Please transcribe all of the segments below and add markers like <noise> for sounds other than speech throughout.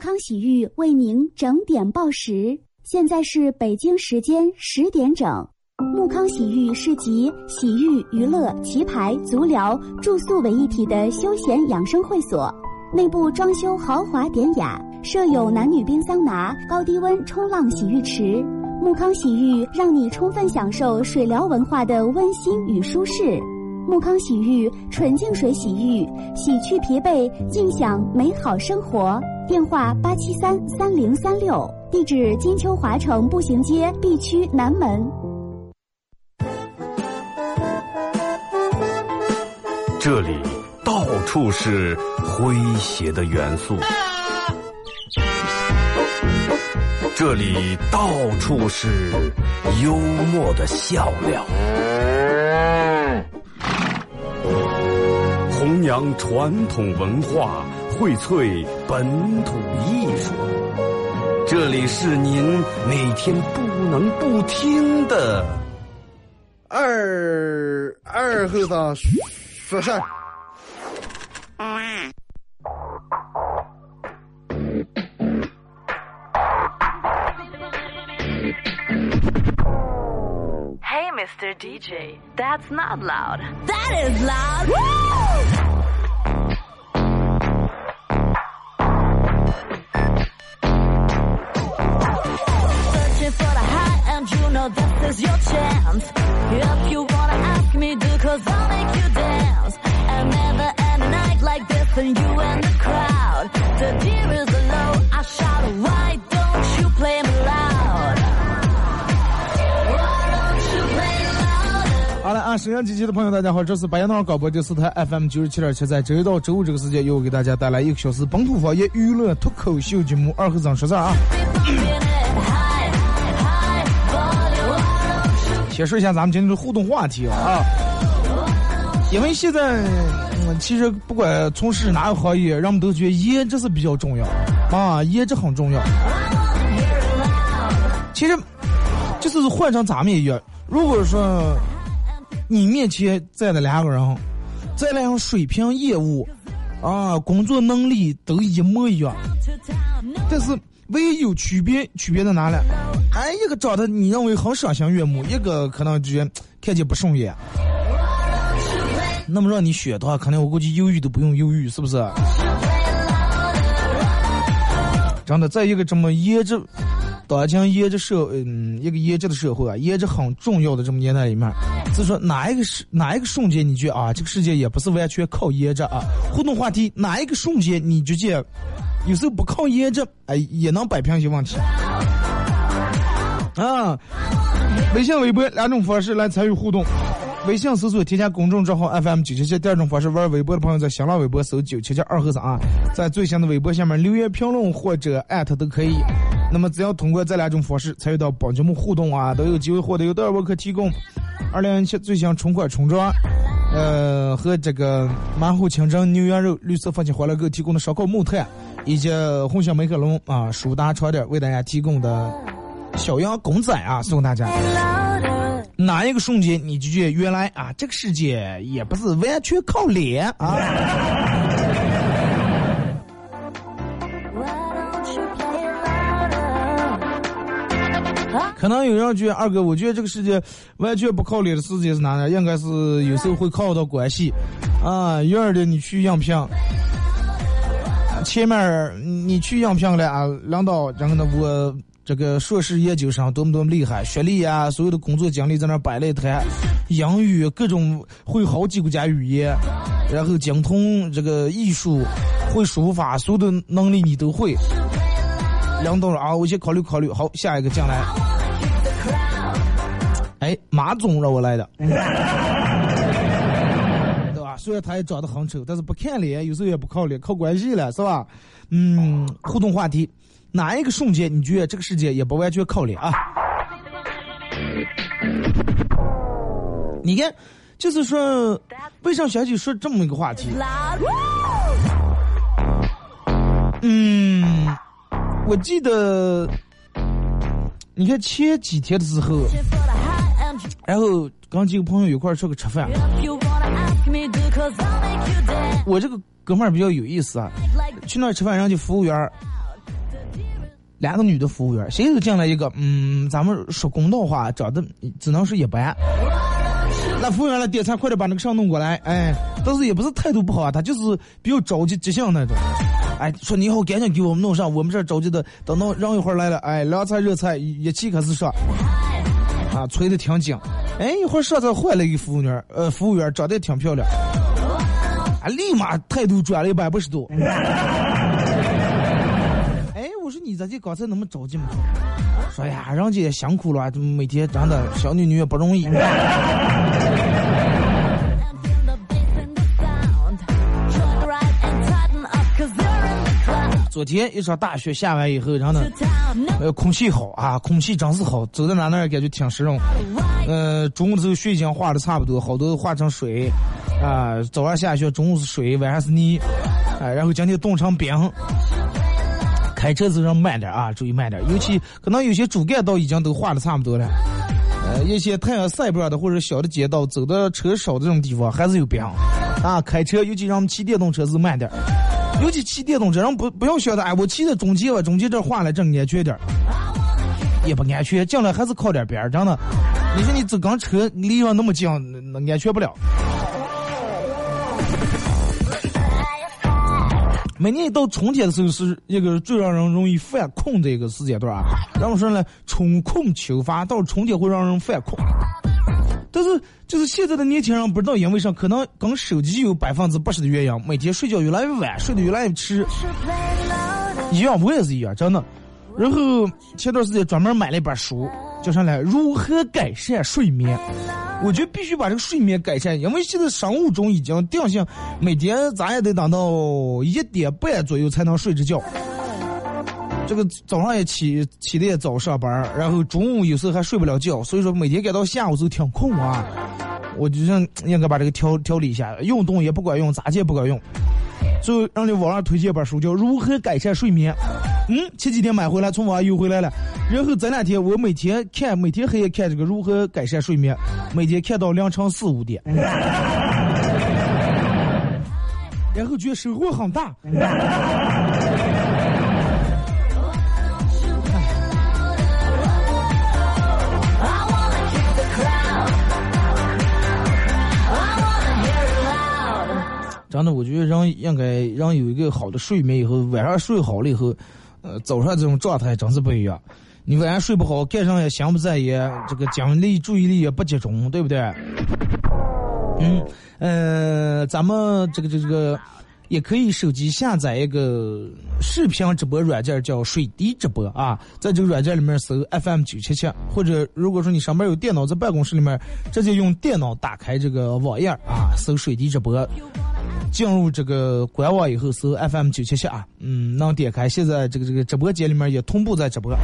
康洗浴为您整点报时，现在是北京时间十点整。木康洗浴是集洗浴、娱乐、棋牌、足疗、住宿为一体的休闲养生会所，内部装修豪华典雅，设有男女冰桑拿、高低温冲浪洗浴池。木康洗浴让你充分享受水疗文化的温馨与舒适。木康洗浴纯净水洗浴，洗去疲惫，尽享美好生活。电话八七三三零三六，地址金秋华城步行街 B 区南门。这里到处是诙谐的元素，这里到处是幽默的笑料。弘扬传统文化，荟萃本土艺术。这里是您每天不能不听的二二后生说事儿。Hey, Mr. DJ, that's not loud. That is loud. Know this is your chance. If you wanna ask me, do, cause I'll make you dance. And never end a night like this, and you and the crowd. The deer is low, I shout, why don't you play me loud? Why don't you play loud? 好了啊，沈阳机器的朋友，大家好，这是白羊岛广播电视台 FM 九十七点七，在周一到周五这个时间，又给大家带来一个小时本土方言娱乐脱口秀节目《二和尚说事儿》啊。解释一下咱们今天的互动话题啊，因为现在、嗯、其实不管从事哪个行业，人们都觉得颜值是比较重要啊，颜值很重要。其实就是换成咱们也一样，如果说你面前站的两个人，再来样水平、业务啊、工作能力都一模一样，但是唯一有区别，区别在哪里？哎，一个长得你认为很赏心悦目，一个可能觉得看见不顺眼。那么让你选的话，可能我估计犹豫都不用犹豫，是不是？真的，在一个这么颜值，当今颜值社，嗯，一个颜值的社会啊，颜值很重要的这么年代里面，就说哪一个是哪一个瞬间，你觉得啊，这个世界也不是完全靠颜值啊？互动话题，哪一个瞬间你就觉得有时候不靠验证，哎，也能摆平一些问题？啊，微信、微博两种方式来参与互动。微信搜索添加公众账号 FM 九七七，第二种方式玩微博的朋友在新浪微博搜九七七二和三啊，在最新的微博下面留言评论或者艾特都可以。那么只要通过这两种方式参与到本节目互动啊，都有机会获得由德尔沃克提供二零一七最新春款春装，呃和这个满虎清蒸牛羊肉绿色放心欢乐购提供的烧烤木炭，以及红星美可龙啊舒达床垫为大家提供的小羊公仔啊送大家。哪一个瞬间你就觉得原来啊，这个世界也不是完全靠脸啊？可能有人觉得二哥，我觉得这个世界完全不靠脸的世界是哪呢？应该是有时候会靠到关系啊。一儿的你去应聘，前面你去应聘了啊，领导然后呢我。这个硕士研究生多么多么厉害，学历啊，所有的工作经历在那摆了一摊，英语各种会好几个家语言，然后精通这个艺术，会书法，所有的能力你都会。领导啊，我先考虑考虑，好，下一个进来。哎，马总让我来的，虽然他也长得很丑，但是不看脸，有时候也不靠脸，靠关系了，是吧？嗯，互动话题。哪一个瞬间你觉得这个世界也不完全靠脸啊？你看，就是说，为啥小姐说这么一个话题？嗯，我记得，你看前几天的时候，然后跟几个朋友一块儿出去吃饭，我这个哥们儿比较有意思啊，去那儿吃饭，人家服务员。两个女的服务员，谁都进来一个，嗯，咱们说公道话，长得只能是一般。那服务员来点餐，快点把那个上弄过来，哎，但是也不是态度不好啊，他就是比较着急急性那种。哎，说你好，赶紧给我们弄上，我们这儿着急的，等到让一会儿来了，哎，凉菜热菜一起可是上，啊，催的挺紧。哎，一会儿上再换了一个服务员，呃，服务员长得也挺漂亮，啊，立马态度转了一百八十度。<laughs> 哎我说你咋就刚才那么着急嘛？说呀，人家也辛苦了，每天真的小女女也不容易。<laughs> 昨天一场大雪下完以后，然后呢，呃，空气好啊，空气真是好，走到哪哪感觉挺湿润。呃，中午的时候雪已经化的差不多，好多化成水，啊，早上下雪，中午是水，晚上是泥，啊，然后今天冻成冰。开车时候慢点啊，注意慢点，尤其可能有些主干道已经都化的差不多了，呃，一些太阳晒不上的或者小的街道，走的车少的这种地方还是有冰啊。开车尤其让骑电动车是慢点，尤其骑电动车，人不不用晓得，哎，我骑在中间吧，中间这化了正安全点也不安全，进来还是靠点边真的。你说你走钢车离上那么近，那安全不了。每年一到春天的时候，是一个最让人容易犯困的一个时间段啊。然后说呢，春困秋乏，到了春天会让人犯困。但是，就是现在的年轻人不知道因为啥，可能跟手机有百分之八十的原因，每天睡觉越来越晚，睡得越来越迟。一样，我也是一样，真的。然后前段时间专门买了一本书，叫啥来？如何改善睡眠？我觉得必须把这个睡眠改善，因为现在生物钟已经定性，每天咱也得等到一点半左右才能睡着觉。这个早上也起起的也早上班，然后中午有时候还睡不了觉，所以说每天赶到下午都挺困啊。我就想应该把这个调调理一下，运动也不管用，咋也不管用。就让你网上推荐本书，叫《如何改善睡眠》。嗯，前几天买回来，从网上邮回来了。然后这两天我每天看，每天黑夜看这个《如何改善睡眠》，每天看到凌晨四五点。<laughs> 然后觉得收获很大。真的，我觉得人应该人有一个好的睡眠以后，晚上睡好了以后，呃，早上这种状态真是不一样。你晚上睡不好，干上也心不在焉，这个精力注意力也不集中，对不对？嗯，呃，咱们这个这个这个也可以手机下载一个视频直播软件，叫水滴直播啊，在这个软件里面搜 FM 九七七，或者如果说你上班有电脑，在办公室里面直接用电脑打开这个网页啊，搜水滴直播。进入这个官网以后，搜 FM 九七七啊，嗯，能点开。现在这个这个直播间里面也同步在直播。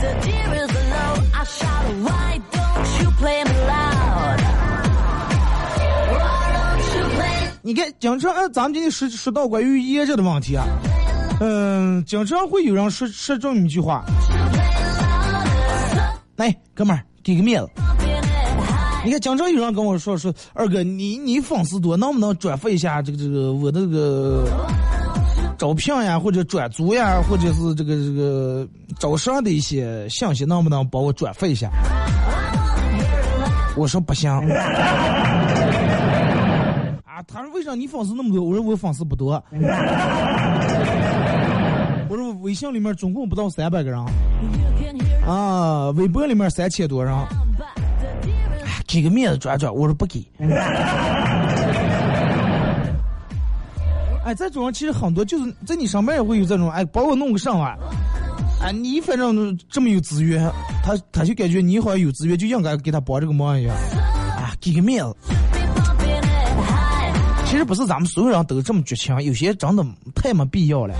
你看，经常咱们今天说说到关于炎热的问题啊，嗯，经常会有人说说这么一句话，来，哥们儿，给个面子。你看，经常有人跟我说说，二哥，你你粉丝多，能不能转发一下这个这个我的这个招聘呀，或者转租呀，或者是这个这个招商的一些信息，能不能帮我转发一下？我说不行。<laughs> 啊，他说为啥你粉丝那么多？我说我粉丝不多。我说微信里面总共不到三百个人，啊，微博里面三千多人。给个面子转转，我说不给。哎，这种人其实很多，就是在你上班也会有这种，哎，帮我弄个上啊。哎，你反正这么有资源，他他就感觉你好像有资源，就应该给他帮这个忙一样。啊，给个面子。其实不是咱们所有人都这么绝情，有些真的太没必要了。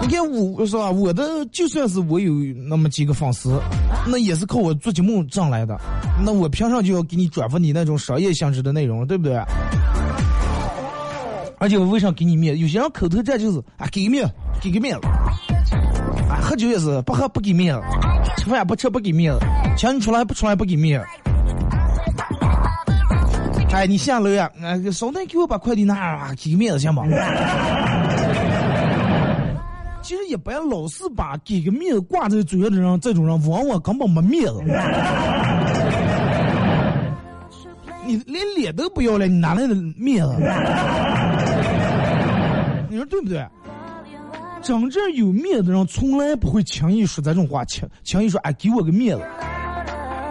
你看我是吧？我的就算是我有那么几个粉丝，那也是靠我做节目挣来的。那我凭啥就要给你转发你那种商业性质的内容，对不对？而且我为啥给你面子？有些人口头战就是啊，给个面子，给个面子。啊，喝酒也是不喝不给面子，吃饭不吃不给面子，请你出来不出来不给面子。哎，你下楼呀？啊，稍等，给我把快递拿啊，给个面子行吗？其实一般老是把给个面子挂在嘴上的人，<laughs> 这种人往往根本没面子。<laughs> 你连脸都不要了，你哪来的面子？<laughs> 你说对不对？真正有面子的人，从来不会轻易说这种话，轻轻易说哎，给我个面子。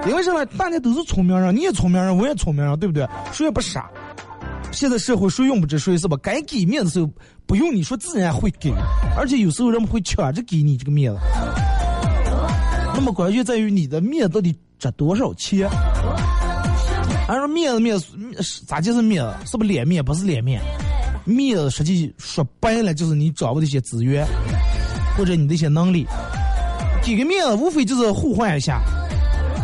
因为啥呢？大家都是聪明人，你也聪明人，我也聪明人，对不对？谁也不傻。现在社会谁用不着谁是吧？该给面子的时候，不用你说，自然会给。而且有时候人们会抢着给你这个面子。那么关键在于你的面子到底值多少钱？俺说面子面子咋就是面子？是不是脸面？不是脸面。面子实际说白了就是你掌握的一些资源，或者你的一些能力。给个面子无非就是互换一下。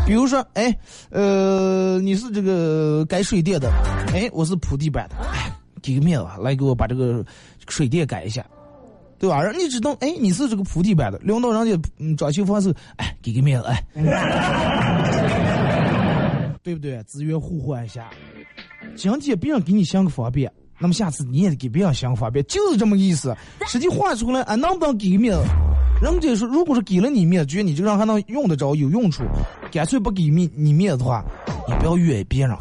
比如说，哎，呃，你是这个改水电的，哎，我是铺地板的，给个面子，来给我把这个水电改一下，对吧？人家知道，哎，你是这个铺地板的，领导人家嗯装修方式，哎，给个面子，哎，<laughs> 对不对？资源互换一下，今天别人给你想个方便，那么下次你也给别人想个方便，就是这么个意思。实际换出来，俺能不能给个面子？人家说，如果是给了你面子，觉得你这个人还能用得着、有用处，干脆不给面你面子的话，你不要怨别人，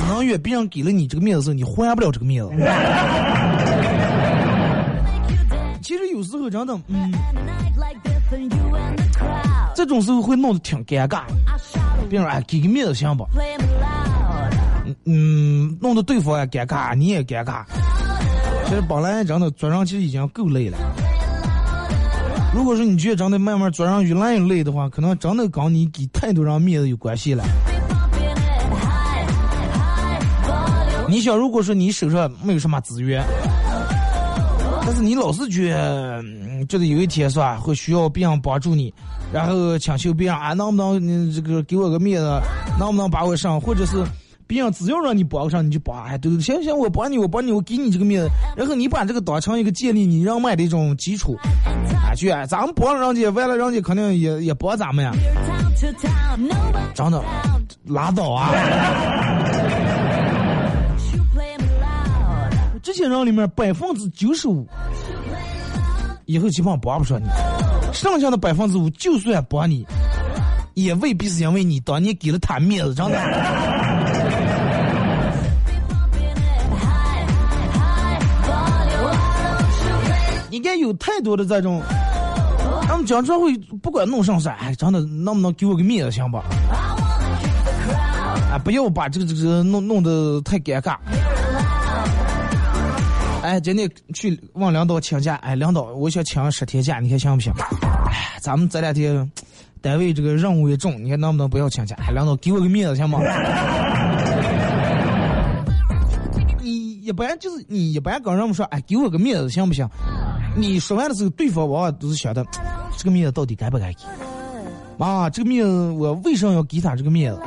只能怨别人给了你这个面子时候，你还不了这个面子。<laughs> 其实有时候真的，嗯，这种时候会弄得挺尴尬。别人哎，给个面子行不？嗯，弄得对方也尴尬，你也尴尬。其实本来真的做人其实已经够累了。如果说你觉得真的慢慢做上越来越累的话，可能真的跟你给太多人面子有关系了。你想，如果说你手上没有什么资源，但是你老是觉得觉得有一天是吧，会需要别人帮助你，然后请求别人啊，能不能你这个给我个面子，能不能把我上，或者是。别人只要让你帮上，你就帮，哎，对，行行，我帮你，我帮你，我给你这个面子，然后你把这个当成一个建立你人脉的一种基础，啊，去，咱们帮了人家，完了人家肯定也也帮咱们呀，<laughs> 真的，拉倒啊！些人里面百分之九十五，以后基本上帮不上你，剩下的百分之五，就算帮你，也未必是因为你当年给了他面子，真的。应该有太多的这种，他们讲这会不管弄上啥，哎，真的能不能给我个面子行吧？啊，不要把这个这个弄弄得太尴尬。哎，今天去问领导请假，哎，领导，我想请十天假，你看行不行？哎，咱们这两天单位这个任务也重，你看能不能不要请假？哎，领导给我个面子行吗？<laughs> 你一般就是你一般跟人们说，哎，给我个面子行不行？你说完的时候，对方往往都是想的，这个面子到底该不该给？啊，这个面子我为什么要给他这个面子？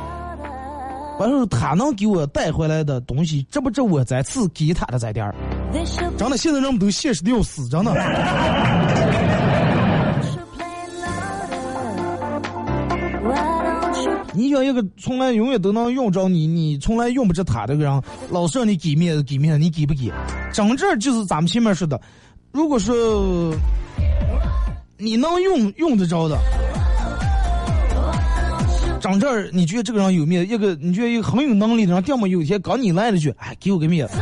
完了，他能给我带回来的东西，值不值我再次给他的这点儿？真的，现在人们都现实的要死，真的。你想一个从来永远都能用着你，你从来用不着他这个人，老是让你给面子，给面子，你给不给？真正就是咱们前面说的。如果说你能用用得着的，长这儿你觉得这个人有面子，一个你觉得一个很有能力的人，要么有一天刚你来了句，哎，给我个面子，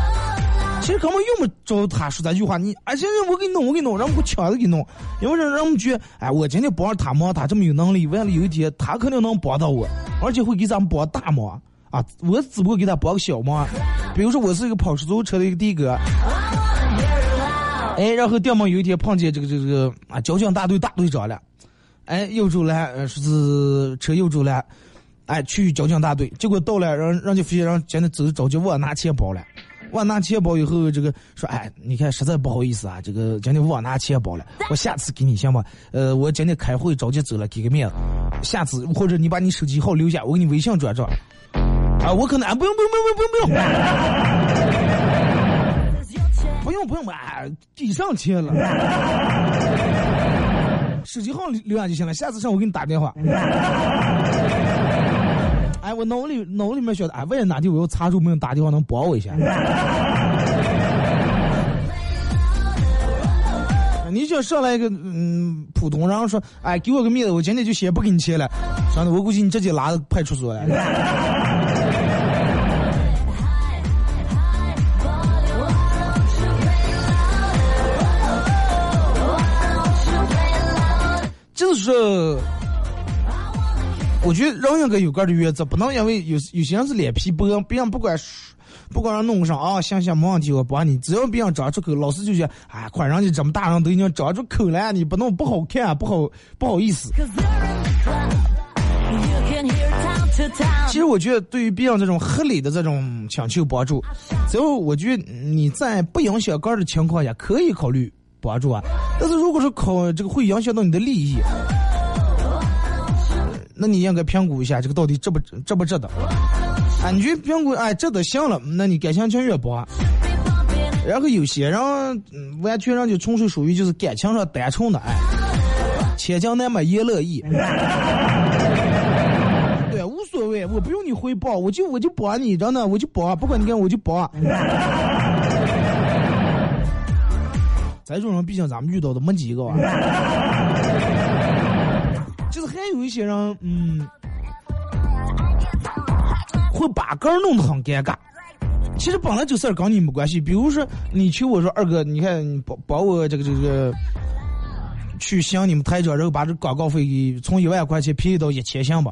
其实根本用不着他说这句话，你啊行行，我给你弄，我给你弄，让我们抢着给你弄，因为让让我们觉得，哎，我今天帮他忙，他这么有能力，完了有一天他肯定能帮到我，而且会给咱们帮大忙啊，我只不过给他帮个小忙，比如说我是一个跑出租车的一个的哥。哎，然后掉毛有一天碰见这个这个啊交警大队大队长了，哎，右走了，说是车右走了，哎，去交警大队，结果到了，让人家发现让现在走着急忘拿钱包了，忘拿钱包以后，这个说，哎，你看实在不好意思啊，这个今天忘拿钱包了，<laughs> 我下次给你行吧？呃，我今天开会着急走了，给个面子，下次或者你把你手机号留下，我给你微信转账，啊，我可能啊，不用不用不用不用不用。不用不用吧，给上钱了，手机号留下就行了。下次上我给你打电话。<laughs> 哎，我脑里脑里面晓得，哎，为了哪天我要查出没有打电话，能帮我一下。<laughs> 你就上来一个嗯普通，然后说，哎，给我个面子，我今天就先不给你钱了，算了，我估计你直接拉到派出所了。<laughs> 就是，我觉得人应该有个的原则，不能因为有有些人是脸皮薄，别人不管不管人弄上啊，行行没问题，我帮你，只要别人张出口，老师就觉得，哎，快人家这么大人都已经张出口了，你不弄不好看，不好不好意思。其实我觉得，对于别人这种合理的这种请求帮助，只要我觉得你在不影响个人的情况下，可以考虑帮助啊。但是如果是考这个会影响到你的利益，那你应该评估一下这个到底值不值不值得。啊，你觉得评估哎值得行了，那你感情情越薄。然后有些人完全人就纯粹属于就是感情上单纯的爱，千金难买爷乐意。<laughs> 对，无所谓，我不用你回报，我就我就帮你，真的我就帮，不管你干我就帮。<laughs> 这种人毕竟咱们遇到的没几个啊。就是还有一些人，嗯，会把根儿弄得很尴尬。其实本来这事儿跟你没关系。比如说，你求我说二哥，你看你帮帮我这个这个去向你们台长，然后把这广告费给从一万块钱便宜到一千行吧。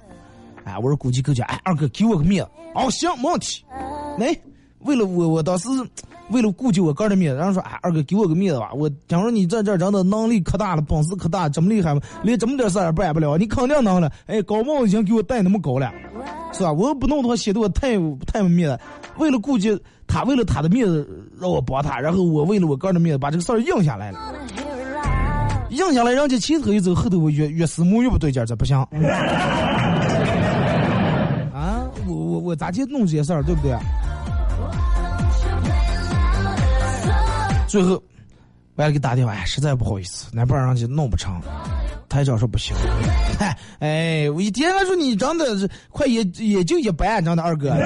哎，我说估计够呛。哎，二哥给我个面子。哦，行，没问题。来，为了我，我当时。为了顾及我哥的面子，然后说：“哎，二哥给我个面子吧！我假如你在这真的能力可大了，本事可大，这么厉害吗？连这么点事儿也办不了，你肯定能了。哎，高帽已经给我戴那么高了，是吧？我不弄的话，显得我太太没面子。为了顾及他，为了他的面子，让我帮他，然后我为了我哥的面子，把这个事儿应下来了。应下来，人家前头一走，后头我越越思慕越不对劲，这不行。<laughs> 啊，我我我咋去弄这些事儿，对不对？”最后，我要给打电话，哎，实在不好意思，那不然人家弄不成。台长说不行，嗨，<laughs> 哎，我一天他说你长得快也也就一般，长得二哥。<laughs>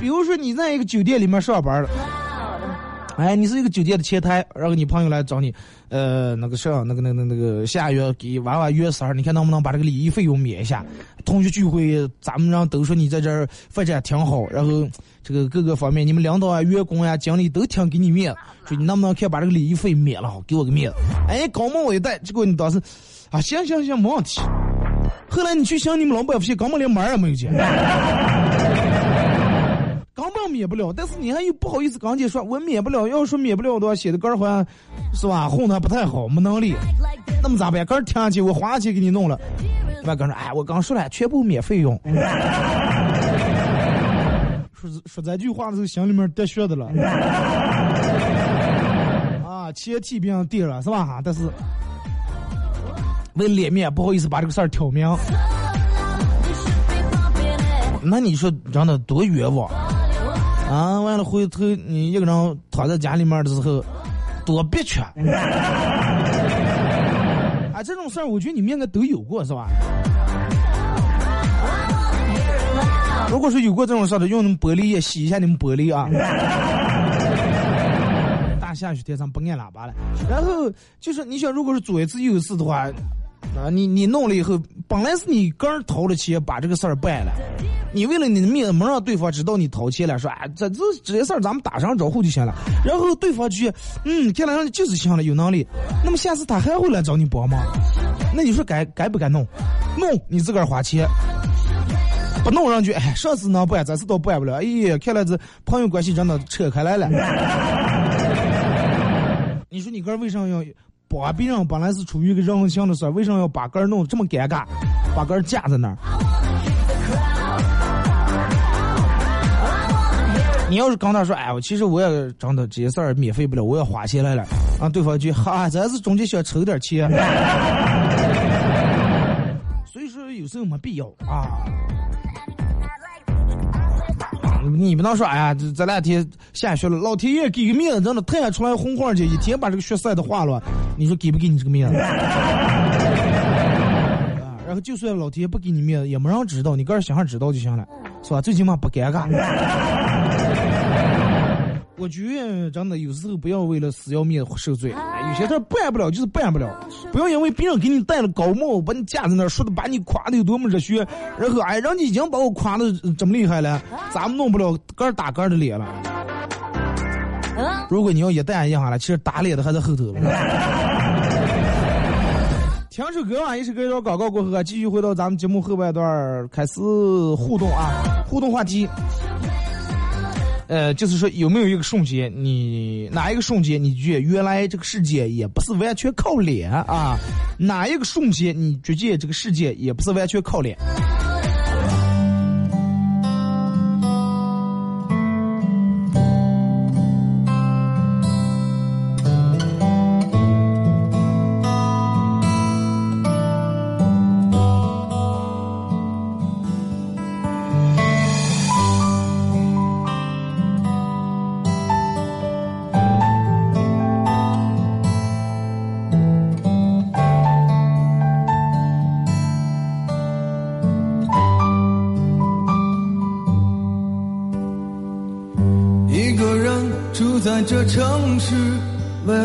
比如说你在一个酒店里面上班了。哎，你是一个酒店的前台，然后你朋友来找你，呃，那个啥，那个、那个、那个下月给娃娃约生日，你看能不能把这个礼仪费用免一下？同学聚会，咱们让都说你在这儿发展挺好，然后这个各个方面，你们领导啊、员工呀、经理都挺给你面子，说你能不能看把这个礼仪费免了，给我个面子？哎，高帽我一戴，结果你当时，啊，行行行，没问题。后来你去想你们老板不行，根本连门也没有见。根本免不了，但是你还又不好意思跟姐说，我免不了。要说免不了的话，显得个儿好像，是吧？混的不太好，没能力。那么咋办？个儿听上去，我花钱给你弄了。外哥说，哎，我刚说了，全部免费用。说说这句话的时候，心里面得血的了。啊，钱替别人垫了，是吧？但是为脸面，不好意思把这个事儿挑明。那你说真的多冤枉？啊，完了回头你一个人躺在家里面的时候，多憋屈！啊，这种事儿我觉得你们应该都有过是吧？如果说有过这种事儿的，用你们玻璃液洗一下你们玻璃啊。大下雪天上不按喇叭了，然后就是你想，如果是左一次右一次的话。啊，你你弄了以后，本来是你个人掏了钱把这个事儿办了，你为了你的面子没让对方知道你掏钱了，说啊这这这些事儿咱们打声招呼就行了，然后对方去嗯，看来人就是行了，有能力，那么下次他还会来找你帮吗？那你说该该不该弄？弄你自个儿花钱，不弄上去，哎，上次能办，这次都办不了，哎呀，看来这朋友关系真的扯开来了。<laughs> 你说你个人为啥要？帮别人本来是出于一个人性的事，为什么要把杆弄得这么尴尬，把杆架在那儿？你要是跟他说，哎，我其实我也真的这些事儿免费不了，我要花钱来了，啊，对方就哈，咱是中间想抽点钱，<laughs> 所以说有时候没必要啊。你不能说，哎呀，这这两天下雪了，老天爷给个面子，真的太阳出来红花去，一天把这个雪晒的化了，你说给不给你这个面子？<laughs> 啊，然后就算老天爷不给你面子，也没人知道，你个人想想知道就行了，是吧？最起码不尴尬。我我觉得真的有时候不要为了死要面子受罪，有些事儿办不了就是办不了，不要因为别人给你戴了高帽，把你架在那儿，说的把你夸的有多么热血，然后哎，人家已经把我夸的这么厉害了，咱们弄不了个打个的脸了。如果你要一旦赢下来，其实打脸的还在后头。<laughs> 听首歌啊，一首歌一段广告过后啊，继续回到咱们节目后半段开始互动啊，互动话题。呃，就是说有没有一个瞬间，你哪一个瞬间你觉得原来这个世界也不是完全靠脸啊？哪一个瞬间你觉得这个世界也不是完全靠脸？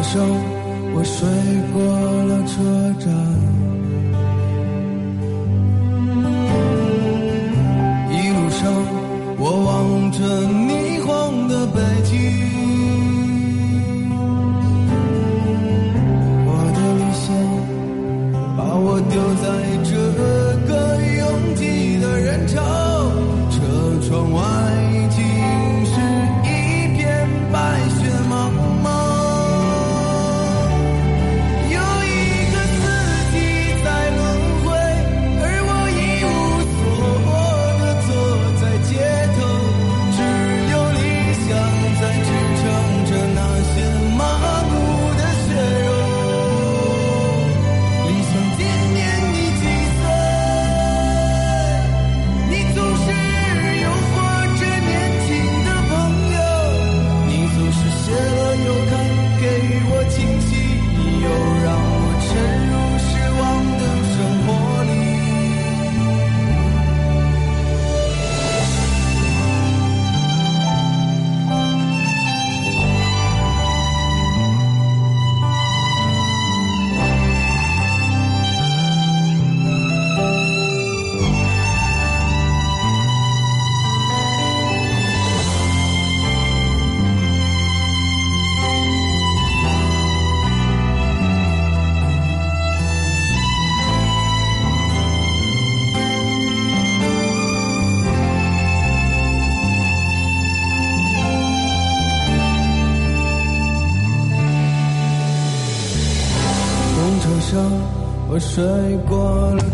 晚上，我睡过了车站。一路上，我望着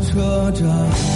车站。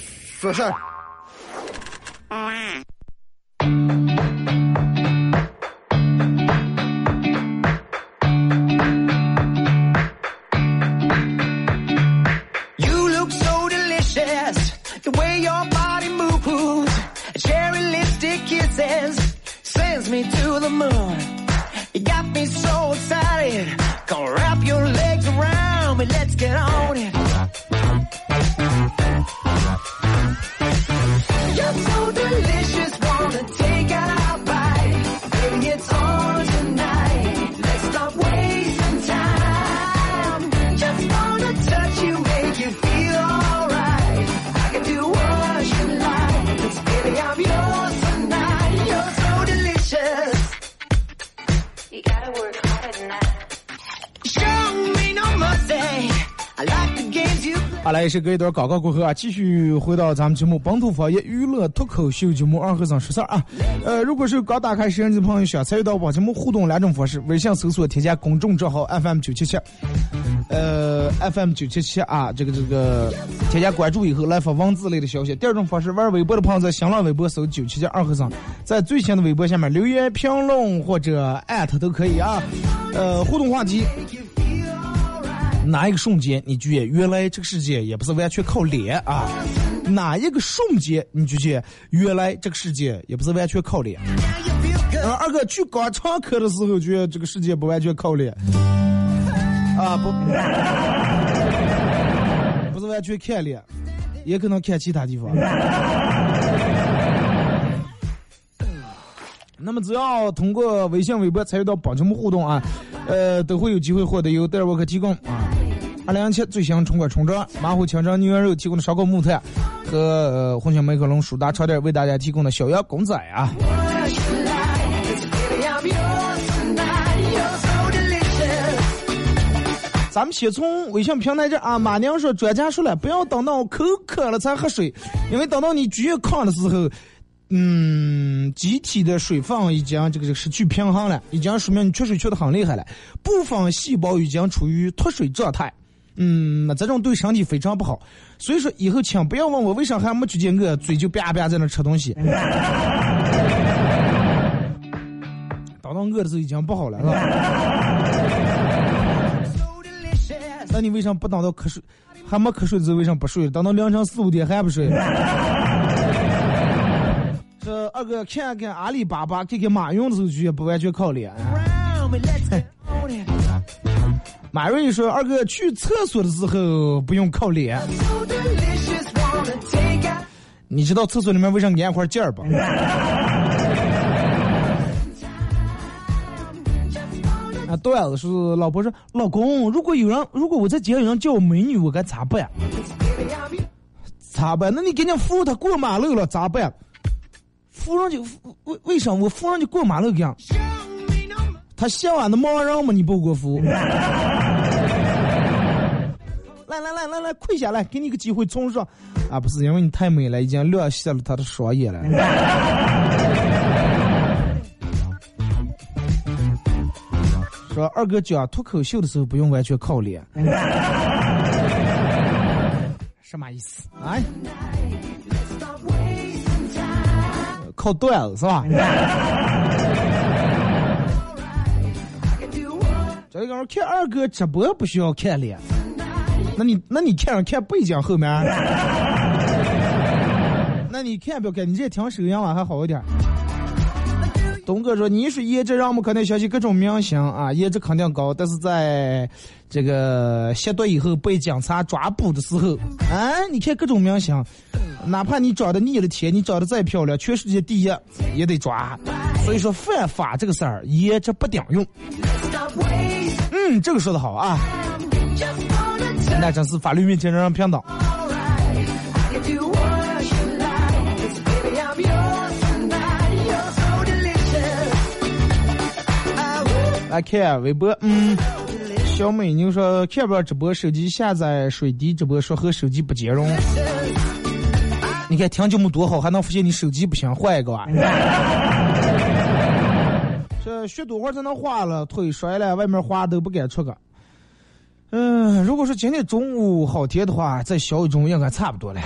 说事是隔一段广告过后啊，继续回到咱们节目本土方言娱乐脱口秀节目二和尚十三啊。呃，如果是刚打开摄像机的朋友，想参与到本节目互动两种方式：微信搜索添加公众账号 FM 九七七，呃，FM 九七七啊，这个这个添加关注以后来发文字类的消息。第二种方式，玩微博的朋友在新浪微博搜九七七二和尚，在最新的微博下面留言评论或者艾特都可以啊。呃，互动话题。哪一个瞬间你觉得原来这个世界也不是完全靠脸啊？哪一个瞬间你觉得原来这个世界也不是完全靠脸？呃，二哥去肛肠科的时候觉得这个世界不完全靠脸啊，不，不是完全看脸，也可能看其他地方。那么只要通过微信、微博参与到帮节目互动啊，呃，都会有机会获得由戴尔沃克提供啊二零一七最新春款春装马虎清蒸牛羊肉提供的烧烤木炭和红星美可龙舒达超店为大家提供的小羊公仔啊。咱们先从微信平台这啊，马娘说专家说了，不要等到口渴了才喝水，因为等到你绝抗的时候，嗯，机体的水分已经这个这个失去平衡了，已经说明你缺水缺的很厉害了，部分细胞已经处于脱水状态。嗯，那这种对身体非常不好，所以说以后请不要问我为啥还没去见我嘴就叭叭在那吃东西。等到饿的时候已经不好了，是吧？<laughs> 那你为啥不等到瞌睡，还没瞌睡的时候为啥不睡？等到凌晨四五点还不睡？这二哥看看阿里巴巴，看看马云的时候就也不完全靠脸。马瑞说二哥去厕所的时候不用靠脸.你知道厕所里面为啥安块劲儿不？啊，段子是老婆说，老公，如果有人，如果我在街上有人叫我美女，我该咋办.咋办？那你赶紧扶他过马路了，咋办？扶上就，为为啥我扶上就过马路干？Show me no mercy. 他嫌俺的盲人吗？你不给我扶？来来来来来，跪下来，给你个机会从上。啊，不是因为你太美了，已经亮瞎了他的双眼了。<laughs> 说二哥讲脱口秀的时候不用完全靠脸，<laughs> 什么意思啊？靠段子是吧？<laughs> 这个人看二哥直播不需要看脸，那你那你看上看背景后面，<laughs> 那你看不要看，你这听声音啊还好一点。东哥说：“你说颜值让我们肯定相信各种明星啊，颜值肯定高，但是在这个吸毒以后被警察抓捕的时候，啊，你看各种明星，哪怕你长得逆了天，你长得再漂亮，全世界第一也得抓。所以说犯法这个事儿，颜值不顶用。嗯，这个说的好啊，那真是法律面前人人平等。”来看微博，嗯，小美妞说看不了直播，手机下载水滴直播，说和手机不兼容。你看听节目多好，还能发现你手机不行，换一个吧。<laughs> 这雪多会儿才能滑了，腿摔了，外面滑都不敢出个。嗯，如果说今天中午好天的话，再小雨中应该差不多了。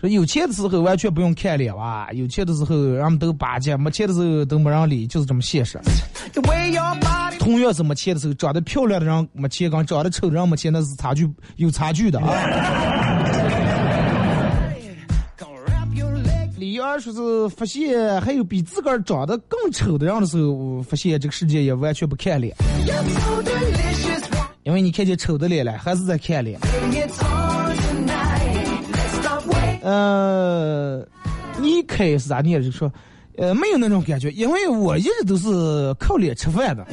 说有钱的时候完全不用看脸哇，有钱的时候人们都巴结，没钱的时候都没人理，就是这么现实。同样是没钱的时候，长得漂亮的人没钱，跟长得丑的人没钱，那是差距有差距的啊。gonna wrap your leg 李二说是发现还有比自个儿长得更丑的人的时候，发现这个世界也完全不看脸，因为你看见丑的脸了，还是在看脸。呃，你开是咋念的？就说，呃，没有那种感觉，因为我一直都是靠脸吃饭的。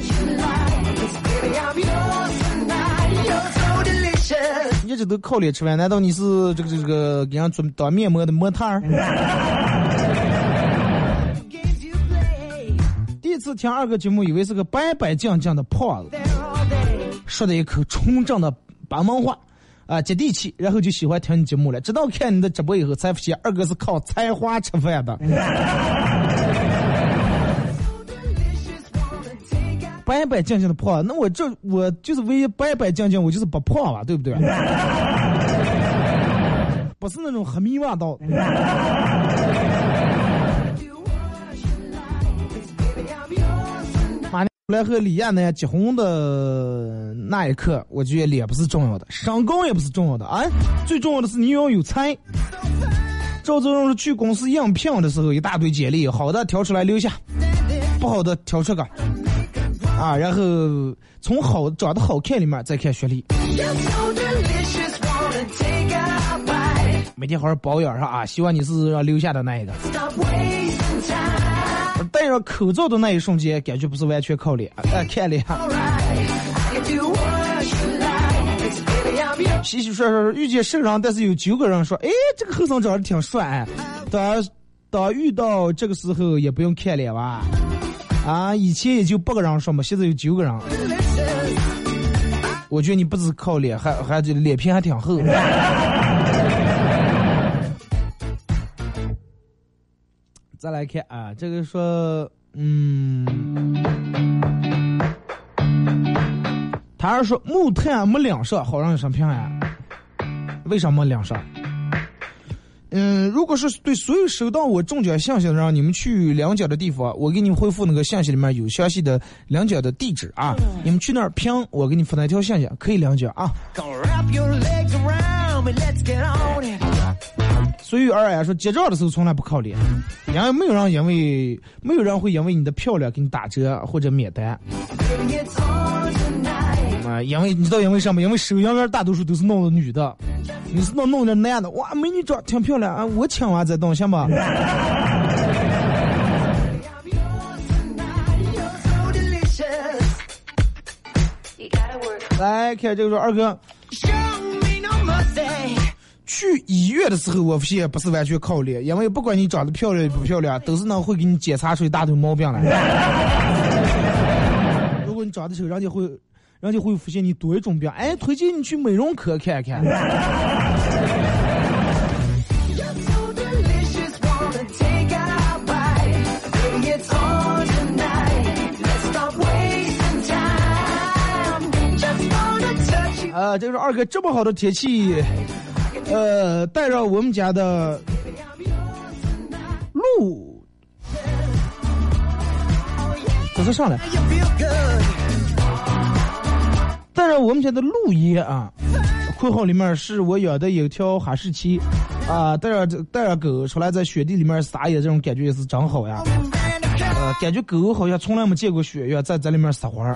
一直都靠脸吃饭，难道你是这个这个给人做当面膜的模特儿？第一次听二哥节目，以为是个白白净净的胖子，说的一口纯正的白门话，啊，接地气，然后就喜欢听你节目了。直到看你的直播以后，才发现二哥是靠才华吃饭的。白白净净的胖，那我这我就是唯一白白净净，我就是不胖吧，对不对？不是那种黑迷洼道。来和李艳呢结婚的那一刻，我觉得脸不是重要的，身高也不是重要的啊，最重要的是你要有才。赵泽荣是去公司应聘的时候，一大堆简历，好的挑出来留下，不好的挑出个，啊，然后从好长得好看里面再看学历，每天好好保养上啊，希望你是要留下的那一个。戴上口罩的那一瞬间，感觉不是完全靠脸，呃，看脸。稀稀疏疏遇见圣人，但是有九个人说，哎，这个后生长得挺帅。当当当遇到这个时候也不用看脸吧？啊，以前也就八个人说嘛，现在有九个人。我觉得你不止靠脸，还还这脸皮还挺厚。再来看啊，这个说，嗯，他是说木炭没两上，好让你上平安。为什么两上？嗯，如果是对所有收到我中奖信息的人，你们去两奖的地方，我给你们回复那个信息里面有详细的两奖的地址啊，你们去那儿评，我给你发那条信息，可以两奖啊。Gonna wrap your legs around me. Let's get on 随遇而安说结账的时候从来不靠脸，因为没有人因为没有人会因为你的漂亮给你打折或者免单.啊、因为你知道因为什么？因为收银员大多数都是弄的女的，你是弄弄点男的，哇，美女长挺漂亮啊，我请完再动行吧？I'm yours tonight. You're so delicious. You gotta work. 来看这个说二哥 Show me no mercy. 去医院的时候，我发现不是完全靠脸，因为不管你长得漂亮不漂亮，都是能会给你检查出一大堆毛病来。<laughs> 如果你长得丑，人家会，人家会发现你多一种病，哎，推荐你去美容科看看。啊，<laughs> 这个是二哥这么好的天气，呃，带着我们家的鹿，这是上来，带着我们家的鹿爷啊，括号里面是我养的有条哈士奇，啊，带着带着狗出来在雪地里面撒野，这种感觉也是真好呀。呃，感觉狗好像从来没见过雪一样，在在里面撒欢儿。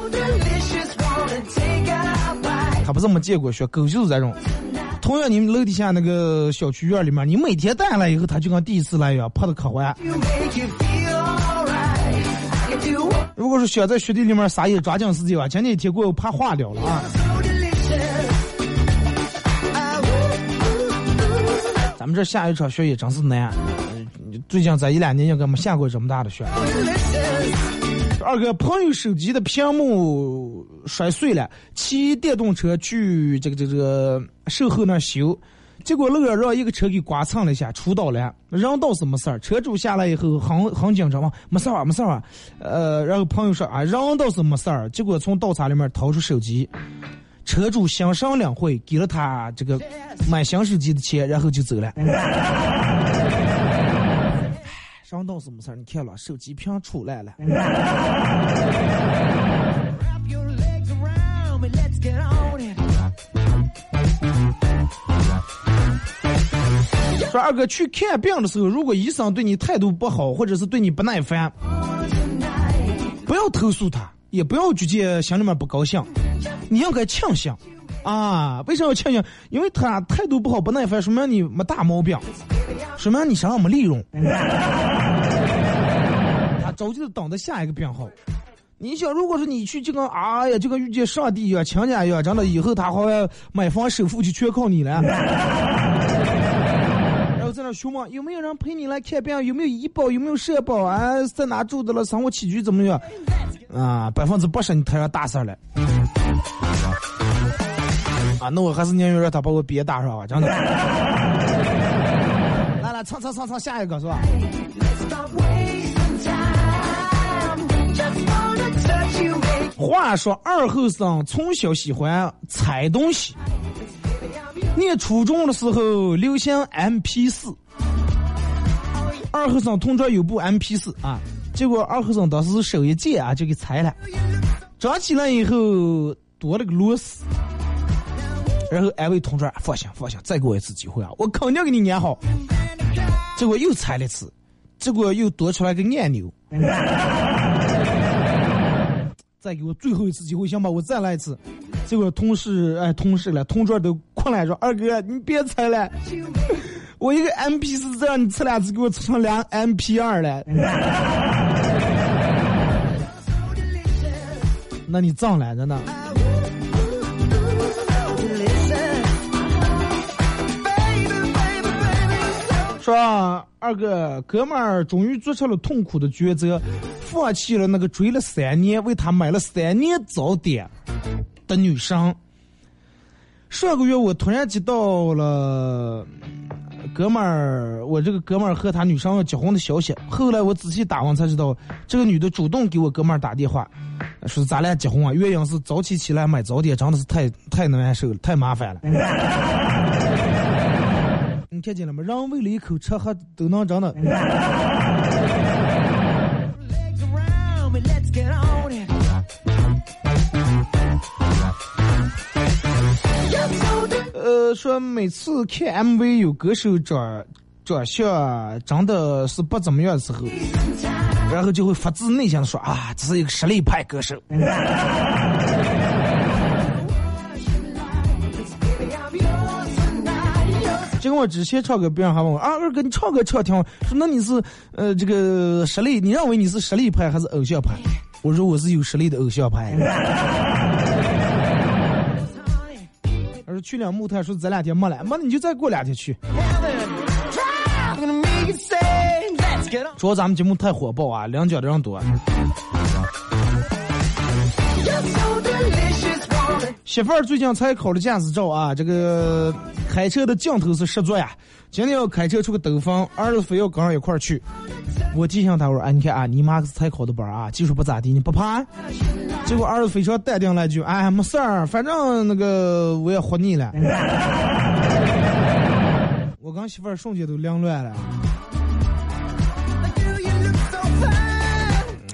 他不是没见过雪，狗就是这种。同样，你们楼底下那个小区院里面，你每天带来以后，它就跟第一次来一样，拍的可欢。如果是想在雪地里面撒野，抓紧时间吧，今天一天给我怕化掉了啊.咱们这下一场雪也真是难。呃最近这一两年应该没下过这么大的雪。二哥，朋友手机的屏幕摔碎了，骑电动车去这个这个这个售后那修，结果路上让一个车给刮蹭了一下，出倒了。人倒是没事儿，车主下来以后很很紧张嘛，没事儿啊，没事儿啊。呃，然后朋友说啊，人倒是没事儿，结果从倒车里面掏出手机，车主心生领会，给了他这个买新手机的钱，然后就走了。上倒是没事儿，你看了，手机屏出来了。说二哥去看病的时候，如果医生对你态度不好，或者是对你不耐烦，不要投诉他，也不要直接心里面不高兴，你应该庆幸啊！为啥要庆幸？因为他态度不好、不耐烦，说明你没大毛病，说明你身上没利润。<laughs> 他着急的等着下一个病号。你想，如果是你去这个哎呀，就跟遇见上帝一样、亲家一样，真的以后他好像买房首付就全靠你了。<laughs> 然后在那询问有没有人陪你来看病，有没有医保，有没有社保啊，在哪住的了，生活起居怎么样？啊，百分之八十你摊上大事了。啊，那我还是宁愿让他把我别打上吧，真的。<laughs> 来来，唱唱唱唱下一个是吧？话说二后生从小喜欢踩东西，念初中的时候流行 MP 四，二后生同桌有部 MP 四啊，结果二后生当时手一贱啊就给踩了，长起来以后多了个螺丝，然后安慰同桌放心放心，再给我一次机会啊，我肯定给你粘好，结果又踩了一次，结果又多出来个按钮。再给我最后一次机会，行吧？我再来一次。结果同事哎，同事了，同桌都困来说：“二哥，你别猜了，我一个 M P 四这样，你踩两次给我踩成两 M P 二了。”那你藏来着呢？说二哥，哥们儿终于做出了痛苦的抉择，放弃了那个追了三年、为他买了三年早点的女生。上个月我突然接到了哥们儿，我这个哥们儿和他女生要结婚的消息。后来我仔细打问才知道，这个女的主动给我哥们儿打电话，说咱俩结婚啊，原因是早起起来买早点真的是太太难受了，太麻烦了。你看见了吗？人为了一口吃喝都能真的。Let's get on it. You're so the 呃，说每次看 MV 有歌手长长相长得是不怎么样的时候，然后就会发自内心的说啊，这是一个实力派歌手。我之前唱歌，别人还问我啊，二哥你唱歌唱挺好，说那你是呃这个实力，你认为你是实力派还是偶像派？我说我是有实力的偶像派。我说去两木炭，说咱两天没来，没你就再过两天去。主要咱们节目太火爆啊，两脚的人多。You're so 媳妇儿最近才考了驾驶照啊，这个开车的劲头是十足呀。今天要开车出个兜风，儿子非要跟上一块儿去。我提醒他我说：“哎，你看啊，你妈是才考的班啊，技术不咋地，你不怕？”结果儿子非常淡定来一句：“哎，没事儿，反正那个我也活腻了。<laughs> ”我跟媳妇儿瞬间都凌乱了。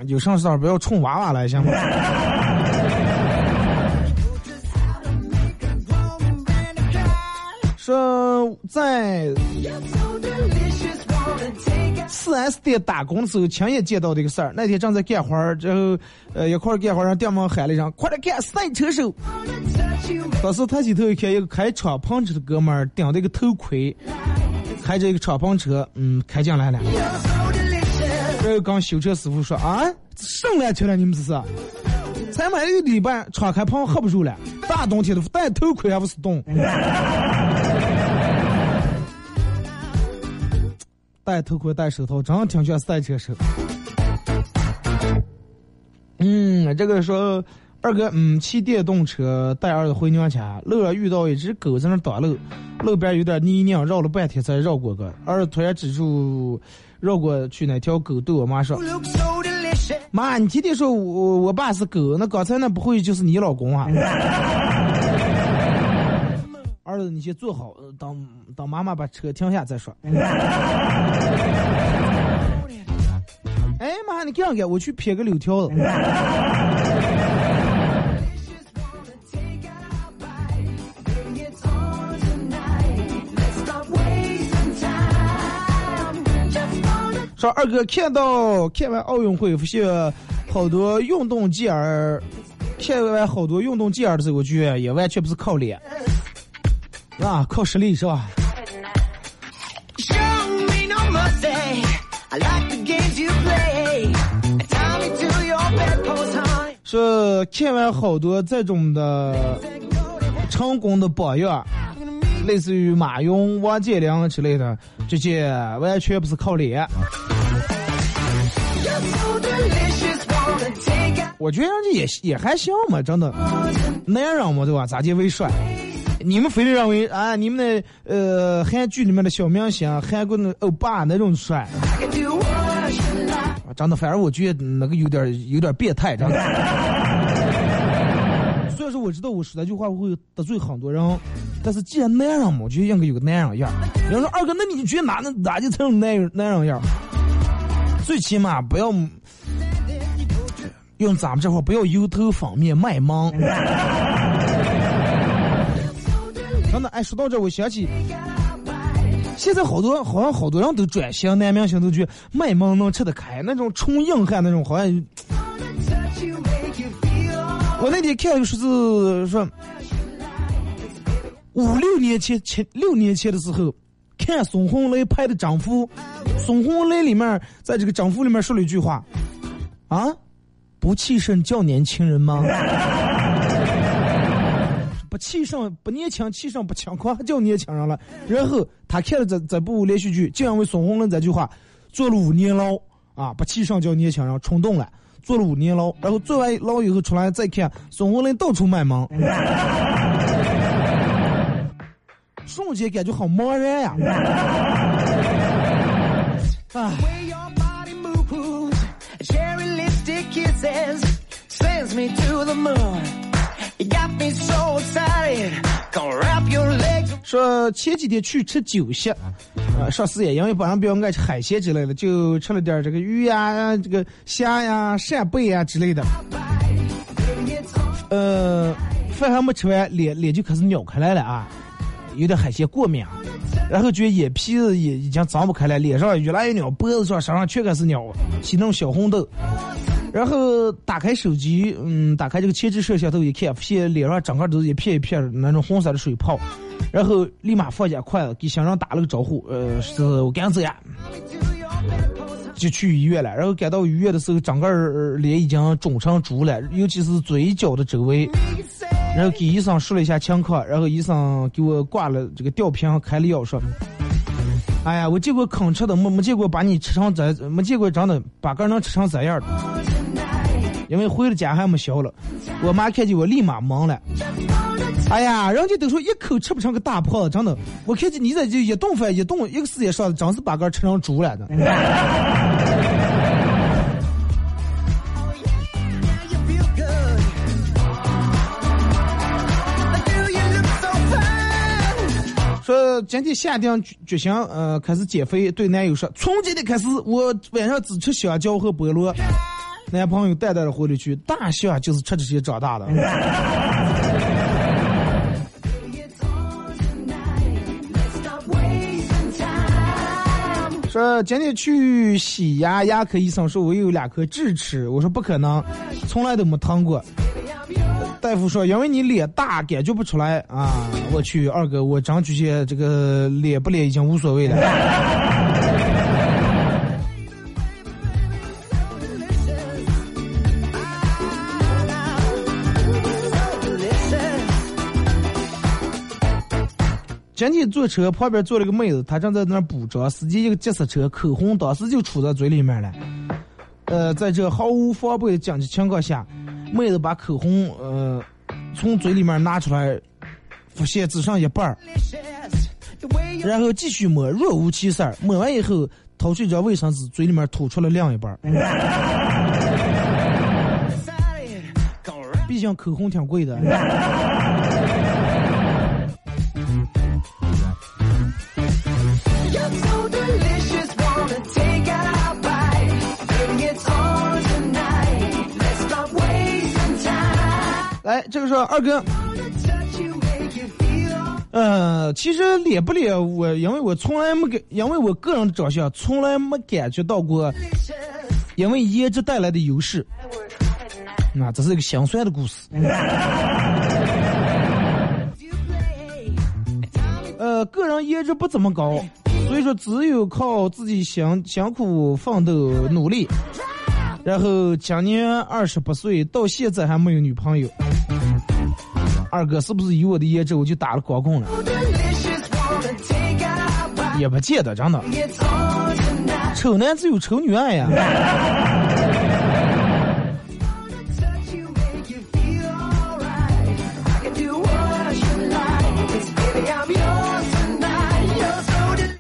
有啥事儿不要冲娃娃来行吗？说在四 S 店打工的时候，亲眼见到这个事儿。那天正在干活儿，然后呃一块儿干活儿，让店门喊了一声：“快点干赛车手”当时抬起头一看，一个开敞篷车的哥们儿顶着一个头盔，开着一个敞篷车，嗯，开进来了。然后跟修车师傅说：“啊，什么车了？你们这是？才买一个礼拜，敞开篷喝不住了。大冬天的戴头盔还不是冻？<laughs> 戴头盔戴手套，真挺像赛车手。嗯，这个说二哥，嗯，骑电动车带儿子回娘家，路上遇到一只狗在那挡路，路边有点泥泞，绕了半天才绕过去。儿子突然指住绕过去那条狗，对我妈说妈，你天天说我我爸是狗，那刚才那不会就是你老公啊？儿子，你先坐好，等等妈妈把车停下再说。<laughs> 哎妈，你这样干，我去撇个柳条子。<laughs> 说二哥看到看完奥运会，发现好多运动健儿，看完好多运动健儿的时候，我觉得也完全不是靠脸，啊，靠实力是吧？说看完好多这种的成功的榜样，类似于马云、王健林之类的，这些完全不是靠脸。我觉得这也也还行嘛，真的，男人嘛，对吧？咋见为帅？你们非得认为啊，你们的呃韩剧里面的小明星、韩国的欧巴那种帅，长得，反正我觉得那个有点有点变态，真的。<laughs> 虽然说我知道我说那句话会得罪很多人，但是既然男人嘛，我觉得应该有个男人样。有人说二哥，那你觉得哪能哪就成男人男人样？最起码不要 <laughs> 用咱们这话，不要油头方面卖萌。真的，哎，说到这，我想起现在好多好像好多人都转型，男明星都觉得卖萌能吃得开，那种纯硬汉那种好像。我那天看一个数字说，五六年前前六年前的时候，看孙红雷拍的《丈夫》，孙红雷里面在这个《丈夫》里面说了一句话，啊，不气盛叫年轻人吗？<laughs> 不气盛不年轻，气盛不轻狂，还叫年轻人了。然后他看了这这部连续剧，就因为孙红雷这句话，坐了五年牢啊！不气盛叫年轻人，冲动了，坐了五年牢。然后坐完牢以后出来再看，孙红雷到处卖萌，<laughs> 瞬间感觉好茫然呀！<laughs> 啊，way 说前几天去吃酒席，啊，上四爷，因为本人比较爱吃海鲜之类的，就吃了点这个鱼呀、这个虾呀、扇贝呀之类的。呃，饭还没吃完，脸脸就开始扭开来了啊，有点海鲜过敏啊，然后觉得眼皮子也已经张不开了，脸上越来越痒，脖子上、身上全开始扭，起那种小红痘。然后打开手机，嗯，打开这个前置摄像头一看，发现脸上整个都是一片一片那种红色的水泡，然后立马放下筷子，给乡长打了个招呼，呃，是我赶紧走呀，就去医院了。然后赶到医院的时候，整个脸已经肿成猪了，尤其是嘴角的周围。然后给医生说了一下情况，然后医生给我挂了这个吊瓶，开了药说。哎呀，我见过坑吃的，没没见过把你吃成这，没见过真的把个能吃成这样的。因为回了家还没消了，我妈看见我立马懵了。哎呀，人家都说一口吃不成个大胖子，真的。我看见你在这一顿饭一顿一个时间上，真是把个吃成猪了的。<laughs> 今天下定决心，呃，开始减肥，对男友说，从今天开始，我晚上只吃香蕉和菠萝。男朋友淡淡的回了一句：“大象就是吃这些长大的。<laughs> ”说今天去洗牙，牙科医生说我有两颗智齿，我说不可能，从来都没疼过。大夫说因为你脸大，感觉不出来啊。我去，二哥，我真觉得这个脸不脸已经无所谓了。今天坐车旁边坐了个妹子，她正在那儿补妆，司机一个急刹车，口红当时就杵在嘴里面了。呃，在这毫无防备的紧急情况下，妹子把口红呃从嘴里面拿出来，发现只剩一半儿，然后继续抹，若无其事儿。抹完以后，掏出一张卫生纸，嘴里面吐出了另一半儿。毕竟口红挺贵的。哎，这个是二哥，呃，其实脸不脸，我因为我从来没感，因为我个人的长相从来没感觉到过，因为颜值带来的优势。那、这是一个心酸的故事。<laughs> 呃，个人颜值不怎么高，所以说只有靠自己辛辛苦奋斗努力。然后今年二十八岁，到现在还没有女朋友。二哥是不是以我的颜值，我就打了光棍了？也不见得，真的。丑男子有丑女爱呀。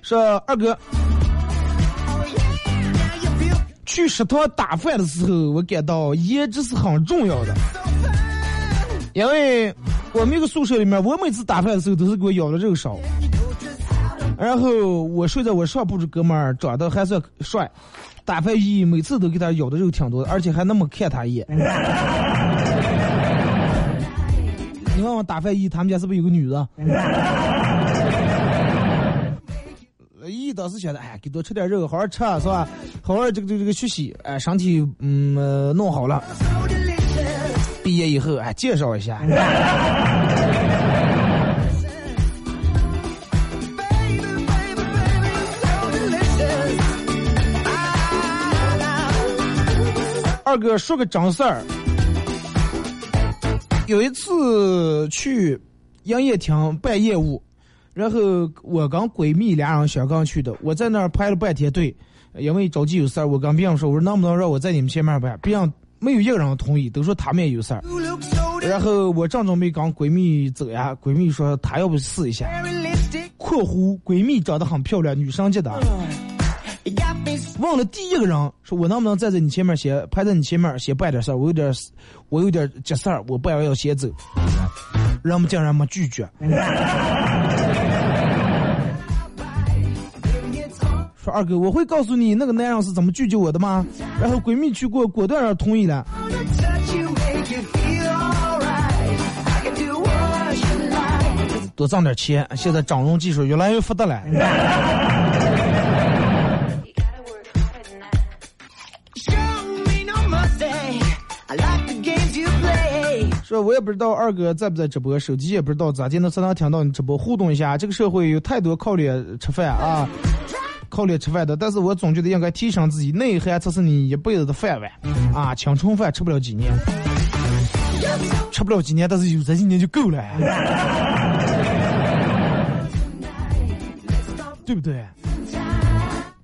说二哥。去食堂打饭的时候，我感到颜值是很重要的，因为我们一个宿舍里面，我每次打饭的时候都是给我舀的肉少。然后我睡在我上铺的哥们儿长得还算帅，打饭一每次都给他舀的肉挺多的，而且还那么看他一眼。<laughs> 你问问打饭一，他们家是不是有个女的？当时想着，哎，给多吃点肉，好好吃是吧？好好这个这个这个学习，哎，身体嗯、弄好了。毕业以后，哎，介绍一下。二哥说个真事儿，有一次去营业厅办业务，然后我跟闺蜜俩人香港去的，我在那儿排了半天队，因为着急有事儿，我跟别人说，我说能不能让我在你们前面办？别人没有一个人同意，都说他们也有事儿。然后我正准备跟闺蜜走呀，闺蜜说她要不试一下。（括弧闺蜜长得很漂亮，女生级的。问了第一个人，说我能不能站在你前面先排在你前面先办点事儿？我有点我有点急事儿，我办完要先走。人们竟然没拒绝，说二哥，我会告诉你那个男人是怎么拒绝我的吗？然后闺蜜去过，果断让同意了。多挣点钱，现在整容技术越来越发达了。Show me no mercy. I like the games you play. 说我也不知道二哥在不在直播，手机也不知道咋就能才能听到你直播，互动一下。这个社会有太多靠脸吃饭啊，靠脸吃饭的，但是我总觉得应该提升自己，内涵才是你一辈子的饭碗啊。青春饭吃不了几年，吃不了几年，但是有这几年就够了，<laughs> 对不对？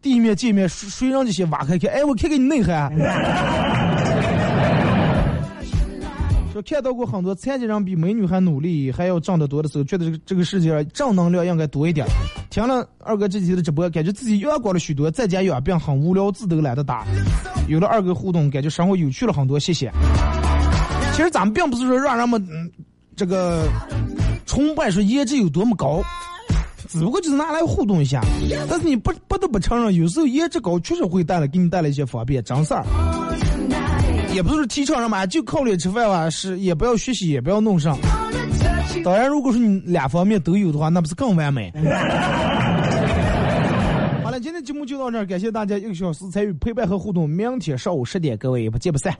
地面见面，谁谁让你先挖开看？哎，我看看你内涵。说看到过很多残疾人比美女还努力，还要挣得多的时候，觉得这个这个世界上正能量应该多一点。听了二哥这几天的直播，感觉自己阳光了许多，在家养病很无聊，字都懒得打。有了二哥互动，感觉生活有趣了很多，谢谢。其实咱们并不是说让人们嗯这个崇拜说颜值有多么高，只不过就是拿来互动一下。但是你不不得不承认，有时候颜值高确实会带来给你带来一些方便，真事儿。也不是提倡什么，就靠脸吃饭吧，是也不要学习，也不要弄上。当然，如果说你两方面都有的话，那不是更完美？<laughs> 好了，今天节目就到这儿，感谢大家一个小时参与陪伴和互动。明天上午十点，各位不见不散。